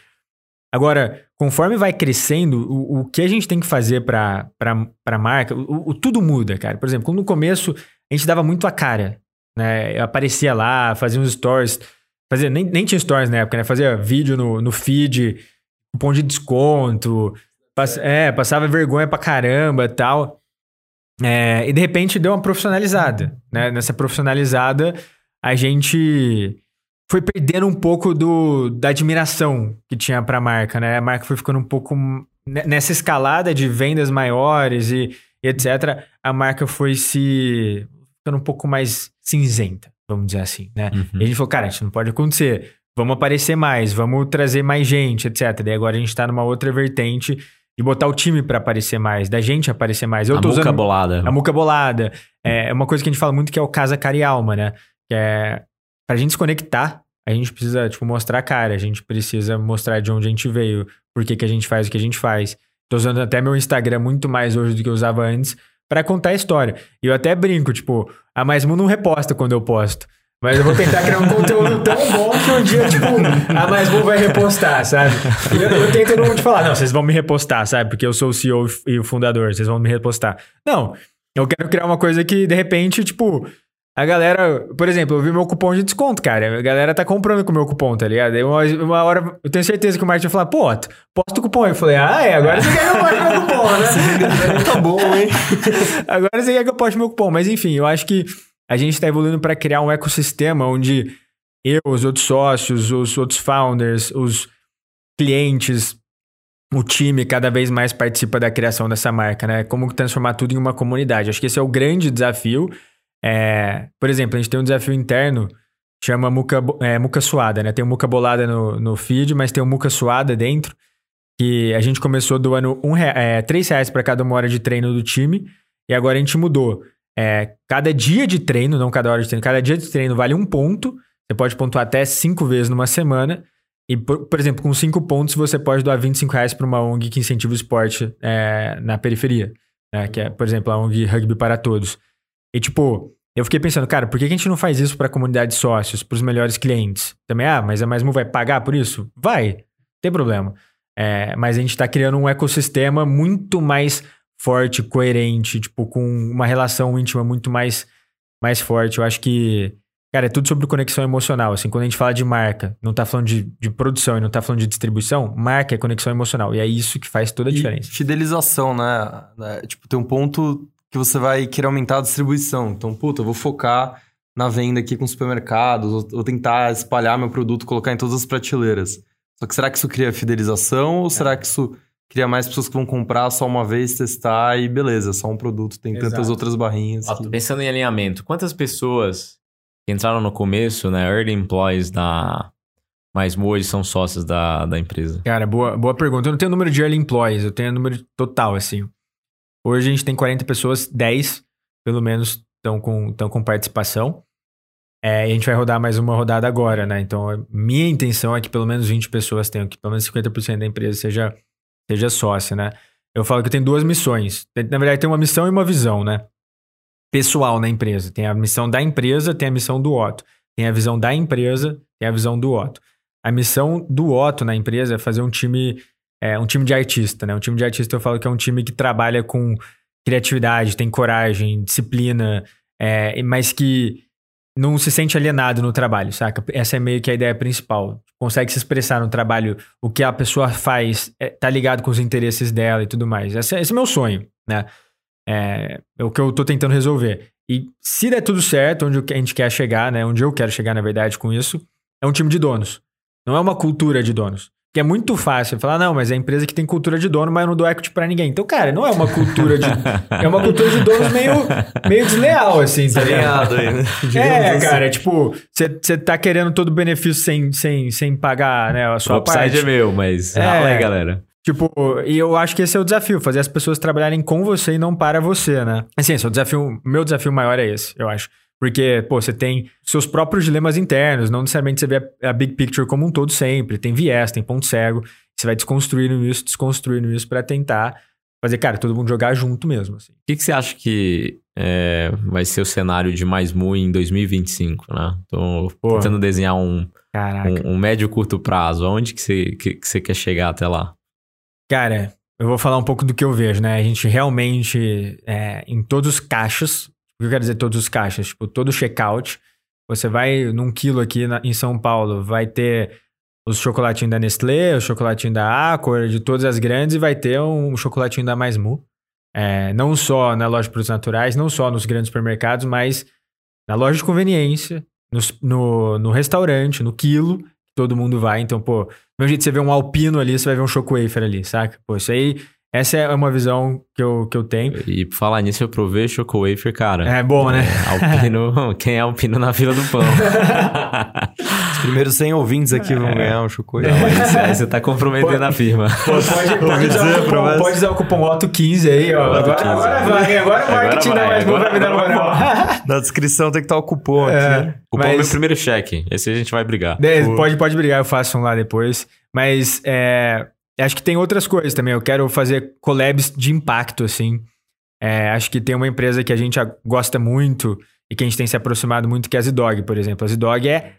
Agora, conforme vai crescendo, o, o que a gente tem que fazer para a marca, o, o, tudo muda, cara. Por exemplo, no começo a gente dava muito a cara, né? Eu aparecia lá, fazia uns stories, fazia, nem, nem tinha stories na época, né? Fazia vídeo no, no feed, cupom de desconto, pass, é, passava vergonha pra caramba e tal. É, e de repente deu uma profissionalizada, né? Nessa profissionalizada, a gente foi perdendo um pouco do, da admiração que tinha para a marca, né? A marca foi ficando um pouco nessa escalada de vendas maiores e, e, etc. A marca foi se ficando um pouco mais cinzenta, vamos dizer assim, né? Uhum. E a gente falou, cara, isso não pode acontecer. Vamos aparecer mais, vamos trazer mais gente, etc. Daí agora a gente está numa outra vertente de botar o time para aparecer mais, da gente aparecer mais. Eu a tô muca usando bolada. A muca bolada. É uma coisa que a gente fala muito que é o casa, cara e alma, né? Que é Pra gente se conectar, a gente precisa, tipo, mostrar a cara, a gente precisa mostrar de onde a gente veio, por que, que a gente faz o que a gente faz. Tô usando até meu Instagram muito mais hoje do que eu usava antes para contar a história. E eu até brinco, tipo, a Mais Mu não reposta quando eu posto. Mas eu vou tentar criar um conteúdo tão bom que um dia, tipo, a Mais Mu vai repostar, sabe? E eu, eu tento não te falar, não, vocês vão me repostar, sabe? Porque eu sou o CEO e o fundador, vocês vão me repostar. Não, eu quero criar uma coisa que, de repente, tipo, a galera, por exemplo, eu vi meu cupom de desconto, cara. A galera tá comprando com o meu cupom, tá ligado? Aí uma, uma hora, eu tenho certeza que o Martin vai falar, pô, posta o cupom. Eu falei, ah, é, agora você quer que eu poste meu cupom, né? tá bom, hein? agora você quer que eu poste meu cupom. Mas enfim, eu acho que a gente tá evoluindo para criar um ecossistema onde eu, os outros sócios, os outros founders, os clientes, o time cada vez mais participa da criação dessa marca, né? Como transformar tudo em uma comunidade. Acho que esse é o grande desafio. É, por exemplo, a gente tem um desafio interno, chama muca, é, muca suada, né? Tem o muca bolada no, no feed, mas tem o muca suada dentro, que a gente começou doando um, é, 3 reais para cada uma hora de treino do time, e agora a gente mudou. É, cada dia de treino, não cada hora de treino, cada dia de treino vale um ponto. Você pode pontuar até cinco vezes numa semana. E, por, por exemplo, com cinco pontos, você pode doar 25 reais para uma ONG que incentiva o esporte é, na periferia. Né? Que é, por exemplo, a ONG Rugby para Todos. E tipo, eu fiquei pensando, cara, por que a gente não faz isso para a comunidade de sócios, para os melhores clientes? Também, ah, mas a Maismu vai pagar por isso? Vai, não tem problema. É, mas a gente está criando um ecossistema muito mais forte, coerente, tipo, com uma relação íntima muito mais, mais forte. Eu acho que, cara, é tudo sobre conexão emocional. Assim, quando a gente fala de marca, não está falando de, de produção e não está falando de distribuição, marca é conexão emocional. E é isso que faz toda a diferença. E fidelização, né? É, tipo, tem um ponto que você vai querer aumentar a distribuição. Então, puta, eu vou focar na venda aqui com supermercados, ou, tentar espalhar meu produto, colocar em todas as prateleiras. Só que será que isso cria fidelização ou é. será que isso cria mais pessoas que vão comprar só uma vez, testar e beleza, só um produto, tem Exato. tantas outras barrinhas. que... Pensando em alinhamento, quantas pessoas que entraram no começo, né, early employees da mais hoje são sócios da, da empresa? Cara, boa, boa pergunta. Eu não tenho número de early employees, eu tenho número total, assim. Hoje a gente tem 40 pessoas, 10 pelo menos estão com, com participação. É, a gente vai rodar mais uma rodada agora, né? Então, minha intenção é que pelo menos 20 pessoas tenham, que pelo menos 50% da empresa seja, seja sócia, né? Eu falo que tem duas missões. Na verdade, tem uma missão e uma visão, né? Pessoal na empresa. Tem a missão da empresa, tem a missão do Otto. Tem a visão da empresa, tem a visão do Otto. A missão do Otto na empresa é fazer um time, é, um time de artista, né? Um time de artista eu falo que é um time que trabalha com criatividade, tem coragem, disciplina, é, mas que não se sente alienado no trabalho, saca? Essa é meio que a ideia principal. Consegue se expressar no trabalho, o que a pessoa faz, é, tá ligado com os interesses dela e tudo mais. Esse, esse é meu sonho, né? É, é, o que eu tô tentando resolver. E se der tudo certo, onde a gente quer chegar, né? Onde eu quero chegar, na verdade, com isso, é um time de donos. Não é uma cultura de donos. Que é muito fácil falar, não, mas é a empresa que tem cultura de dono, mas eu não dou equity pra ninguém. Então, cara, não é uma cultura de. é uma cultura de donos meio, meio desleal, assim, tá ligado? aí, né? É, assim. cara, é tipo, você tá querendo todo o benefício sem, sem, sem pagar, né? A sua o parte. é meu, mas. É, Fala aí, galera. Tipo, e eu acho que esse é o desafio, fazer as pessoas trabalharem com você e não para você, né? Assim, esse é o desafio, meu desafio maior é esse, eu acho. Porque, pô, você tem seus próprios dilemas internos, não necessariamente você vê a, a, big picture como um todo sempre. Tem viés, tem ponto cego. Você vai desconstruindo isso, desconstruindo isso para tentar fazer, cara, todo mundo jogar junto mesmo. Assim. O que, que você acha que é, vai ser o cenário de mais mu em 2025, né? Tô pô, tentando desenhar um, um, um, médio curto prazo. Onde que você, que, que você quer chegar até lá? Cara, eu vou falar um pouco do que eu vejo, né? A gente realmente, é, em todos os caixas, o que eu quero dizer todos os caixas? Tipo, todo checkout, você vai num quilo aqui na, em São Paulo, vai ter os chocolatinhos da Nestlé, o chocolatinho da Aqua, de todas as grandes, e vai ter um chocolatinho da Mais Mu. É, não só na loja de produtos naturais, não só nos grandes supermercados, mas na loja de conveniência, no, no, no restaurante, no quilo, todo mundo vai. Então, pô, do mesmo jeito você vê um alpino ali, você vai ver um choco wafer ali, saca? Pô, isso aí essa é uma visão que eu, que eu tenho. E por falar nisso, eu provei Choco Wafer, cara. É bom, né? É, alpino, quem é alpino na fila do pão? Os primeiros 100 ouvintes aqui vão é. ganhar um Choco Wafer. aí você tá comprometendo pode, a firma. Pode, pode, pode, usar, o cupom, pode usar o cupom OTO15 aí, ó. Agora, 15, agora vai, agora o marketing não mais bom pra me dar moral. Na descrição tem que estar o cupom é, aqui. Cupom mas... é meu primeiro cheque. Esse a gente vai brigar. É, pode, pode brigar, eu faço um lá depois. Mas é, Acho que tem outras coisas também. Eu quero fazer collabs de impacto, assim. É, acho que tem uma empresa que a gente gosta muito e que a gente tem se aproximado muito, que é a Zidog, por exemplo. A Zidog é,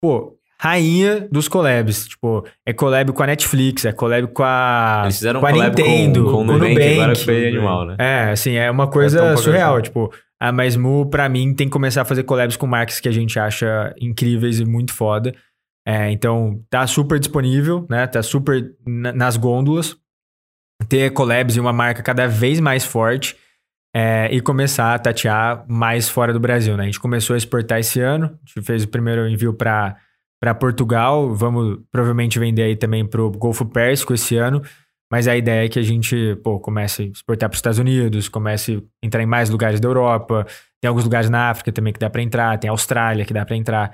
pô, rainha dos collabs. Tipo, é collab com a Netflix, é collab com a, Eles fizeram com a Nintendo, com, com o Nubank, Nubank. agora foi animal, né? É, assim, é uma coisa é surreal. Tipo, a Maismu, pra mim, tem que começar a fazer collabs com marcas que a gente acha incríveis e muito foda. É, então, tá super disponível, né? Tá super nas gôndolas. Ter collabs e uma marca cada vez mais forte é, e começar a tatear mais fora do Brasil, né? A gente começou a exportar esse ano, a gente fez o primeiro envio para Portugal, vamos provavelmente vender aí também para o Golfo Pérsico esse ano, mas a ideia é que a gente pô, comece a exportar para os Estados Unidos, comece a entrar em mais lugares da Europa, tem alguns lugares na África também que dá para entrar, tem a Austrália que dá para entrar.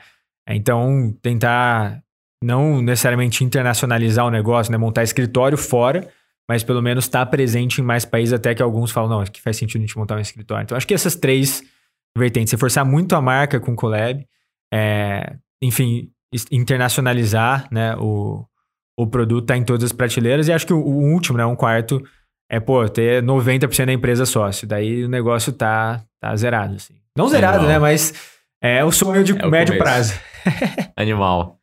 Então, tentar não necessariamente internacionalizar o negócio, né? montar escritório fora, mas pelo menos estar tá presente em mais países, até que alguns falam, não, acho que faz sentido a gente montar um escritório. Então, acho que essas três vertentes, você forçar muito a marca com o collab, é, enfim, internacionalizar né, o, o produto, tá em todas as prateleiras, e acho que o, o último, né, um quarto, é, pô, ter 90% da empresa sócio. Daí o negócio tá, tá zerado, assim. Não zerado, é né, mas é o sonho de é médio prazo. Animal.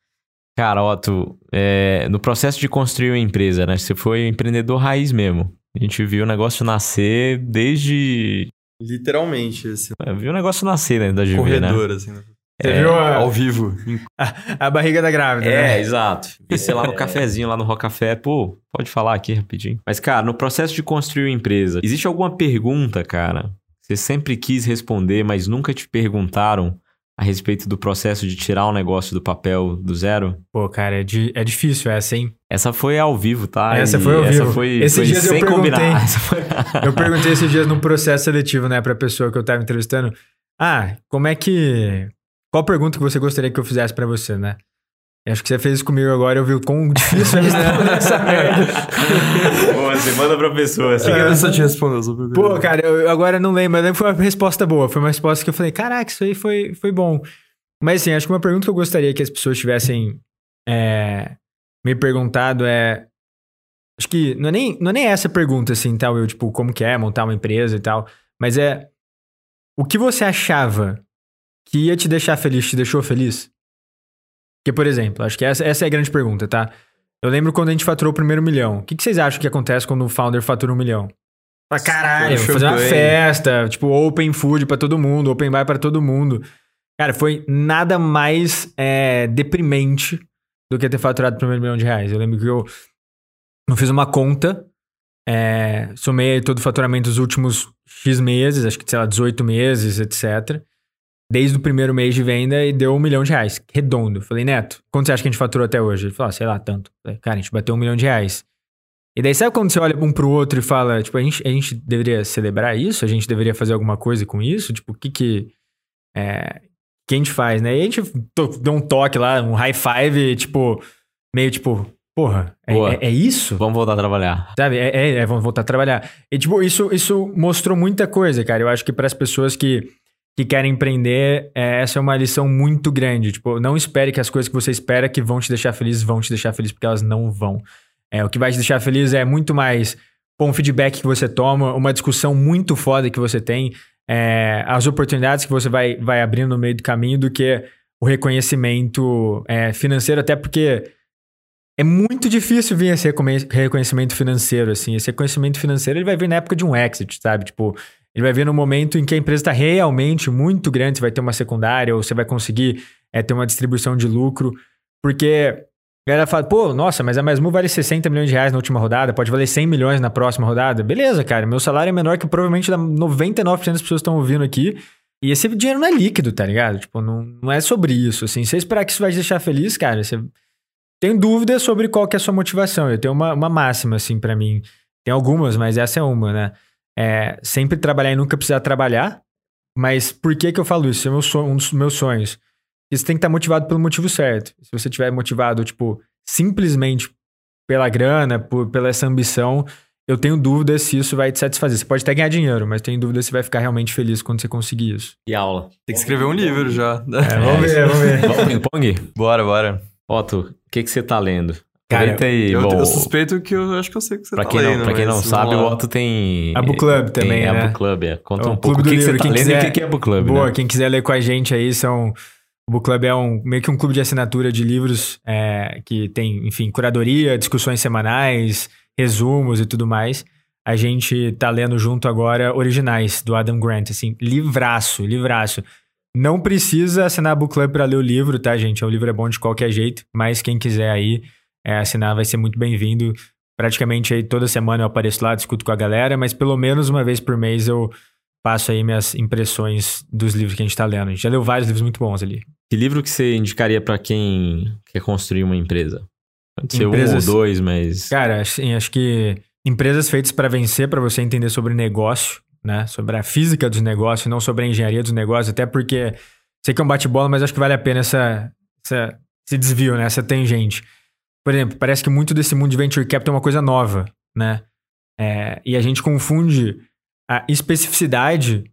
Cara, Otto, é, no processo de construir uma empresa, né? Você foi empreendedor raiz mesmo. A gente viu o negócio nascer desde. Literalmente, assim. É, viu o negócio nascer né, da GV, Corredor, né? assim. Né? Você é, viu a... ao vivo. A, a, barriga da grávida, é, né? É, exato. E sei lá no cafezinho, lá no Rocafé, pô, pode falar aqui rapidinho. Mas, cara, no processo de construir uma empresa, existe alguma pergunta, cara? Você sempre quis responder, mas nunca te perguntaram a respeito do processo de tirar um negócio do papel do zero? Pô, cara, é, di é difícil essa, hein? Essa foi ao vivo, tá? Essa e foi ao vivo. Essa foi, esses foi dias eu perguntei. Foi... eu perguntei esses dias no processo seletivo, né, pra pessoa que eu tava entrevistando. Ah, como é que... Qual pergunta que você gostaria que eu fizesse para você, né? Acho que você fez isso comigo agora, eu vi o quão difícil é responder essa merda. Boa, você manda pra pessoa. Assim. É, pessoa te respondeu. Pô, cara, eu agora não lembro, mas foi uma resposta boa. Foi uma resposta que eu falei, caraca, isso aí foi, foi bom. Mas assim, acho que uma pergunta que eu gostaria que as pessoas tivessem é, me perguntado é... Acho que não é, nem, não é nem essa pergunta, assim, tal, eu, tipo, como que é montar uma empresa e tal. Mas é... O que você achava que ia te deixar feliz, te deixou feliz? Porque, por exemplo, acho que essa, essa é a grande pergunta, tá? Eu lembro quando a gente faturou o primeiro milhão. O que, que vocês acham que acontece quando o founder fatura um milhão? Pra caralho, vou fazer uma festa, tipo, open food para todo mundo, open bar para todo mundo. Cara, foi nada mais é, deprimente do que ter faturado o primeiro milhão de reais. Eu lembro que eu, eu fiz uma conta, é, somei todo o faturamento dos últimos X meses, acho que, sei lá, 18 meses, etc desde o primeiro mês de venda e deu um milhão de reais, redondo. Falei, Neto, quanto você acha que a gente faturou até hoje? Ele falou, ah, sei lá, tanto. Falei, cara, a gente bateu um milhão de reais. E daí, sabe quando você olha um pro outro e fala, tipo, a gente, a gente deveria celebrar isso? A gente deveria fazer alguma coisa com isso? Tipo, o que que... É, que a gente faz, né? E a gente deu um toque lá, um high five, tipo, meio tipo, porra, é, é, é, isso? Vamos voltar a trabalhar. Sabe? É, é, é, vamos voltar a trabalhar. E, tipo, isso, isso mostrou muita coisa, cara. Eu acho que para as pessoas que que querem empreender, é, essa é uma lição muito grande. Tipo, não espere que as coisas que você espera que vão te deixar feliz vão te deixar feliz, porque elas não vão. É, o que vai te deixar feliz é muito mais bom feedback que você toma, uma discussão muito foda que você tem, é, as oportunidades que você vai, vai abrindo no meio do caminho do que o reconhecimento é, financeiro, até porque é muito difícil vir esse reconhecimento financeiro, assim. Esse reconhecimento financeiro ele vai vir na época de um exit, sabe? Tipo, ele vai vir no momento em que a empresa está realmente muito grande, você vai ter uma secundária ou você vai conseguir é, ter uma distribuição de lucro. Porque a galera fala, pô, nossa, mas a Mesmu vale 60 milhões de reais na última rodada, pode valer 100 milhões na próxima rodada. Beleza, cara, meu salário é menor que provavelmente 99% das pessoas estão ouvindo aqui. E esse dinheiro não é líquido, tá ligado? Tipo, não, não é sobre isso, assim. Você esperar que isso vai te deixar feliz, cara, você tem dúvida sobre qual que é a sua motivação. Eu tenho uma, uma máxima, assim, para mim. Tem algumas, mas essa é uma, né? É, sempre trabalhar e nunca precisar trabalhar. Mas por que que eu falo isso? É meu sonho, um dos meus sonhos. Você tem que estar motivado pelo motivo certo. Se você estiver motivado, tipo, simplesmente pela grana, por, pela essa ambição, eu tenho dúvida se isso vai te satisfazer. Você pode até ganhar dinheiro, mas tenho dúvida se vai ficar realmente feliz quando você conseguir isso. E aula? Tem que escrever um livro já. É, vamos ver, vamos ver. Vamos ping-pong? Bora, bora. Otto, o que, que você tá lendo? Cara, aí, eu, eu, suspeito que eu acho que eu sei que você pra tá quem lendo. Não, pra quem não sabe, o Otto tem... A Book Club também, tem né? A Book Club, é. Conta é um pouco o que, que você tá lendo quiser... e o que é a Book Club, Boa, né? quem quiser ler com a gente aí, são... O Book Club é um, meio que um clube de assinatura de livros é, que tem, enfim, curadoria, discussões semanais, resumos e tudo mais. A gente tá lendo junto agora originais do Adam Grant, assim, livraço, livraço. Não precisa assinar a Book Club pra ler o livro, tá, gente? O livro é bom de qualquer jeito, mas quem quiser aí é, assinar vai ser muito bem-vindo. Praticamente aí toda semana eu apareço lá, discuto com a galera, mas pelo menos uma vez por mês eu passo aí minhas impressões dos livros que a gente tá lendo. A gente já leu vários livros muito bons ali. Que livro que você indicaria para quem quer construir uma empresa? Pode ser Empresas... um ou dois, mas... Cara, assim, acho que empresas feitas para vencer, para você entender sobre negócio, né? Sobre a física dos negócios, não sobre a engenharia dos negócios, até porque sei que é um bate-bola, mas acho que vale a pena essa, essa, esse desvio, né? Essa tangente. Por exemplo, parece que muito desse mundo de venture capital é uma coisa nova, né? É, e a gente confunde a especificidade,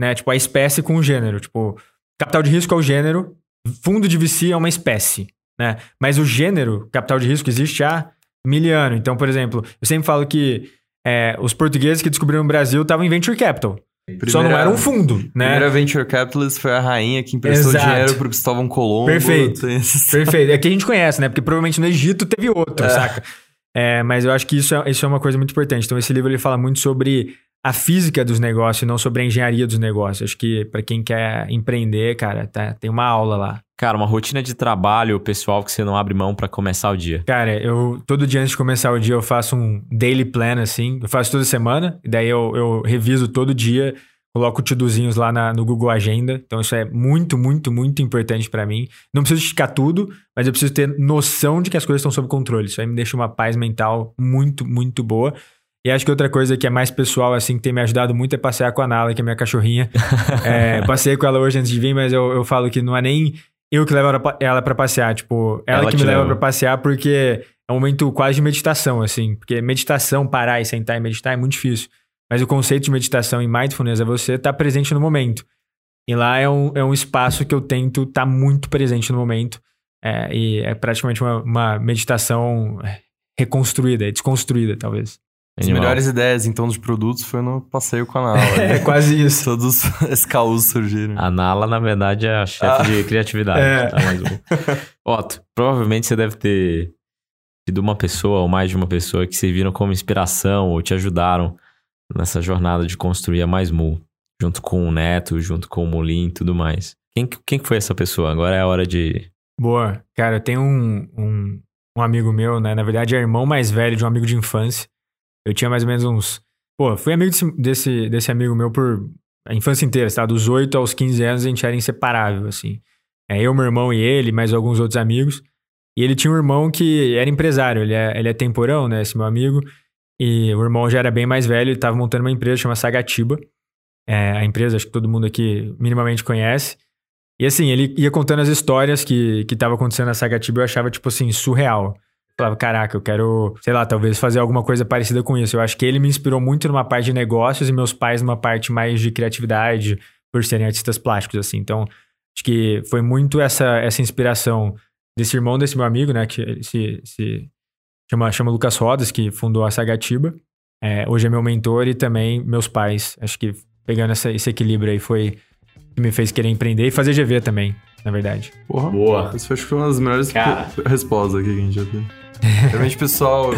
né? Tipo, a espécie com o gênero. Tipo, capital de risco é o gênero, fundo de VC é uma espécie, né? Mas o gênero, capital de risco, existe há mil anos. Então, por exemplo, eu sempre falo que é, os portugueses que descobriram o Brasil estavam em venture capital. Primeira, Só não era um fundo, né? A primeira venture capitalist foi a rainha que emprestou Exato. dinheiro pro Cristóvão Colombo. Perfeito. Perfeito. É que a gente conhece, né? Porque provavelmente no Egito teve outro, é. saca? É, mas eu acho que isso é, isso é uma coisa muito importante. Então, esse livro ele fala muito sobre a física dos negócios, não sobre a engenharia dos negócios. Acho que para quem quer empreender, cara, tá, tem uma aula lá. Cara, uma rotina de trabalho pessoal que você não abre mão para começar o dia. Cara, eu todo dia antes de começar o dia eu faço um daily plan assim, eu faço toda semana, e daí eu, eu reviso todo dia, coloco tidozinhos lá na, no Google Agenda. Então isso é muito, muito, muito importante para mim. Não preciso esticar tudo, mas eu preciso ter noção de que as coisas estão sob controle. Isso aí me deixa uma paz mental muito, muito boa. E acho que outra coisa que é mais pessoal, assim, que tem me ajudado muito é passear com a Nala, que é minha cachorrinha. é, passei com ela hoje antes de vir, mas eu, eu falo que não é nem Eu que levo ela para passear, tipo, ela, ela que me leva, leva para passear porque é um momento quase de meditação, assim. Porque meditação, parar e sentar e meditar é muito difícil. Mas o conceito de meditação e mindfulness é você estar tá presente no momento. E lá é um, é um espaço que eu tento estar tá muito presente no momento. É, e é praticamente uma, uma meditação reconstruída, desconstruída, talvez. As Animal. melhores ideias, então, dos produtos foi no passeio com a Nala. é quase isso. Todos esses caos surgiram. A Nala, na verdade, é a chefe ah. de criatividade. É. Tá? Mas, Otto, provavelmente você deve ter tido uma pessoa ou mais de uma pessoa que serviram como inspiração ou te ajudaram nessa jornada de construir a Mais Mu, junto com o Neto, junto com o Molim e tudo mais. Quem, quem foi essa pessoa? Agora é a hora de... Boa. Cara, eu tenho um, um, um amigo meu, né? Na verdade, é irmão mais velho de um amigo de infância eu tinha mais ou menos uns. Pô, fui amigo desse, desse, desse amigo meu por a infância inteira, tá? Dos 8 aos 15 anos a gente era inseparável, assim. É, eu, meu irmão e ele, mais alguns outros amigos. E ele tinha um irmão que era empresário, ele é, ele é temporão, né? Esse meu amigo. E o irmão já era bem mais velho, ele estava montando uma empresa chamada Sagatiba. É, a empresa, acho que todo mundo aqui minimamente conhece. E assim, ele ia contando as histórias que estavam acontecendo na Sagatiba, eu achava, tipo assim, surreal falava, caraca, eu quero, sei lá, talvez fazer alguma coisa parecida com isso. Eu acho que ele me inspirou muito numa parte de negócios e meus pais numa parte mais de criatividade, por serem artistas plásticos, assim. Então, acho que foi muito essa, essa inspiração desse irmão desse meu amigo, né, que se, se chama, chama Lucas Rodas, que fundou a Sagatiba. É, hoje é meu mentor e também meus pais. Acho que pegando essa, esse equilíbrio aí foi que me fez querer empreender e fazer GV também, na verdade. Porra, boa. Isso acho que foi uma das melhores respostas aqui que a gente já teve. Realmente, pessoal.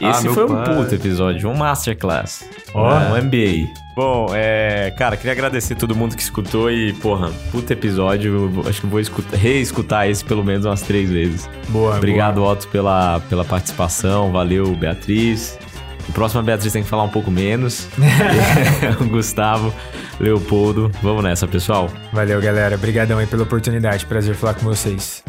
Esse ah, foi um puto episódio, um masterclass. Oh. Um MBA. Bom, é, cara, queria agradecer todo mundo que escutou e, porra, puto episódio. Acho que vou escutar, reescutar esse pelo menos umas três vezes. Boa. Obrigado, boa. Otto, pela, pela participação. Valeu, Beatriz. O próximo a Beatriz tem que falar um pouco menos. Gustavo, Leopoldo. Vamos nessa, pessoal. Valeu, galera. Obrigadão aí pela oportunidade. Prazer falar com vocês.